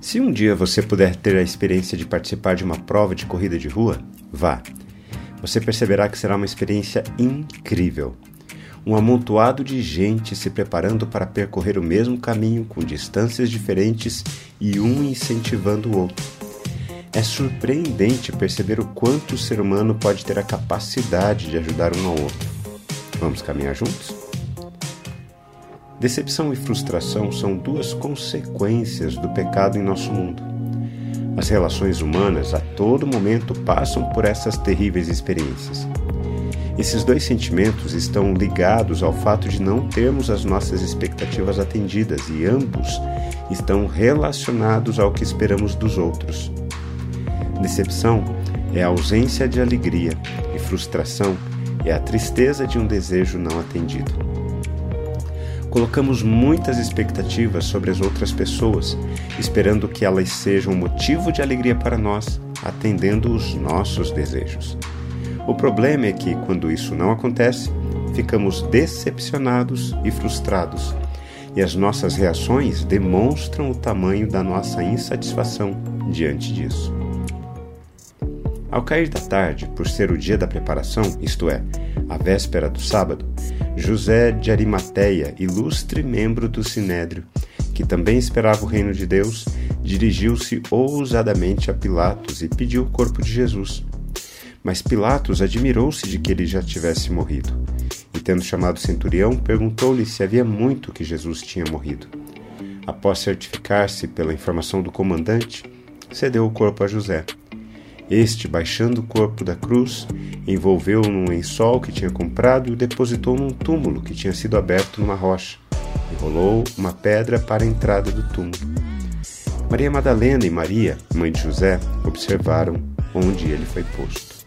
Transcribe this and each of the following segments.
Se um dia você puder ter a experiência de participar de uma prova de corrida de rua, vá. Você perceberá que será uma experiência incrível. Um amontoado de gente se preparando para percorrer o mesmo caminho com distâncias diferentes e um incentivando o outro. É surpreendente perceber o quanto o ser humano pode ter a capacidade de ajudar um ao outro. Vamos caminhar juntos? Decepção e frustração são duas consequências do pecado em nosso mundo. As relações humanas a todo momento passam por essas terríveis experiências. Esses dois sentimentos estão ligados ao fato de não termos as nossas expectativas atendidas e ambos estão relacionados ao que esperamos dos outros. Decepção é a ausência de alegria e frustração é a tristeza de um desejo não atendido. Colocamos muitas expectativas sobre as outras pessoas, esperando que elas sejam motivo de alegria para nós, atendendo os nossos desejos. O problema é que, quando isso não acontece, ficamos decepcionados e frustrados, e as nossas reações demonstram o tamanho da nossa insatisfação diante disso. Ao cair da tarde, por ser o dia da preparação, isto é, a véspera do sábado, José de Arimateia, ilustre membro do Sinédrio, que também esperava o reino de Deus, dirigiu-se ousadamente a Pilatos e pediu o corpo de Jesus. Mas Pilatos admirou-se de que ele já tivesse morrido. E, tendo chamado o centurião, perguntou-lhe se havia muito que Jesus tinha morrido. Após certificar-se pela informação do comandante, cedeu o corpo a José. Este, baixando o corpo da cruz, envolveu-o num lençol que tinha comprado e o depositou num túmulo que tinha sido aberto numa rocha, e rolou uma pedra para a entrada do túmulo. Maria Madalena e Maria, mãe de José, observaram onde ele foi posto.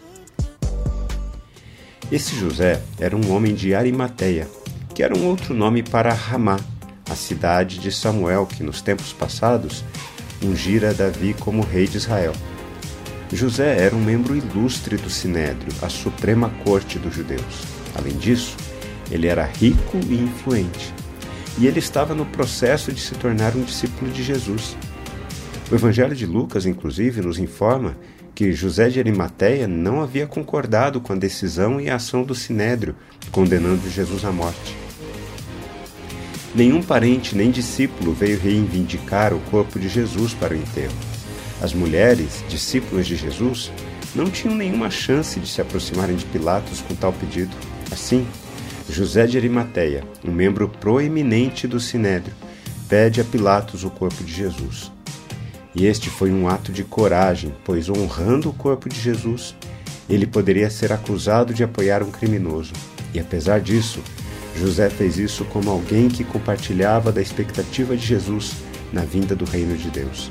Esse José era um homem de Arimateia, que era um outro nome para Ramá, a cidade de Samuel, que nos tempos passados ungira Davi como rei de Israel. José era um membro ilustre do Sinédrio, a suprema corte dos judeus. Além disso, ele era rico e influente, e ele estava no processo de se tornar um discípulo de Jesus. O Evangelho de Lucas, inclusive, nos informa que José de Arimateia não havia concordado com a decisão e a ação do Sinédrio, condenando Jesus à morte. Nenhum parente nem discípulo veio reivindicar o corpo de Jesus para o enterro. As mulheres, discípulas de Jesus, não tinham nenhuma chance de se aproximarem de Pilatos com tal pedido. Assim, José de Arimateia, um membro proeminente do Sinédrio, pede a Pilatos o corpo de Jesus. E este foi um ato de coragem, pois honrando o corpo de Jesus, ele poderia ser acusado de apoiar um criminoso. E apesar disso, José fez isso como alguém que compartilhava da expectativa de Jesus na vinda do reino de Deus.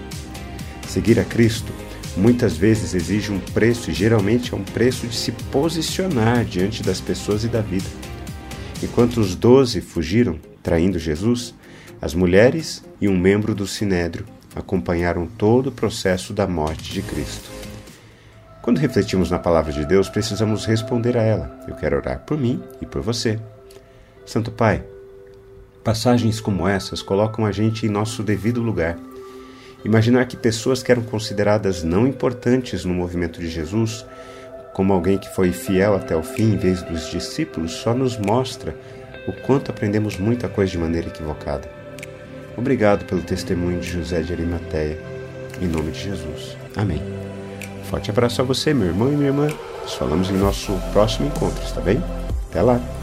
Seguir a Cristo muitas vezes exige um preço e geralmente é um preço de se posicionar diante das pessoas e da vida. Enquanto os doze fugiram, traindo Jesus, as mulheres e um membro do Sinédrio acompanharam todo o processo da morte de Cristo. Quando refletimos na palavra de Deus, precisamos responder a ela. Eu quero orar por mim e por você. Santo Pai, passagens como essas colocam a gente em nosso devido lugar Imaginar que pessoas que eram consideradas não importantes no movimento de Jesus, como alguém que foi fiel até o fim em vez dos discípulos, só nos mostra o quanto aprendemos muita coisa de maneira equivocada. Obrigado pelo testemunho de José de Arimateia. Em nome de Jesus. Amém. Forte abraço a você, meu irmão e minha irmã. Nos falamos em nosso próximo encontro, está bem? Até lá!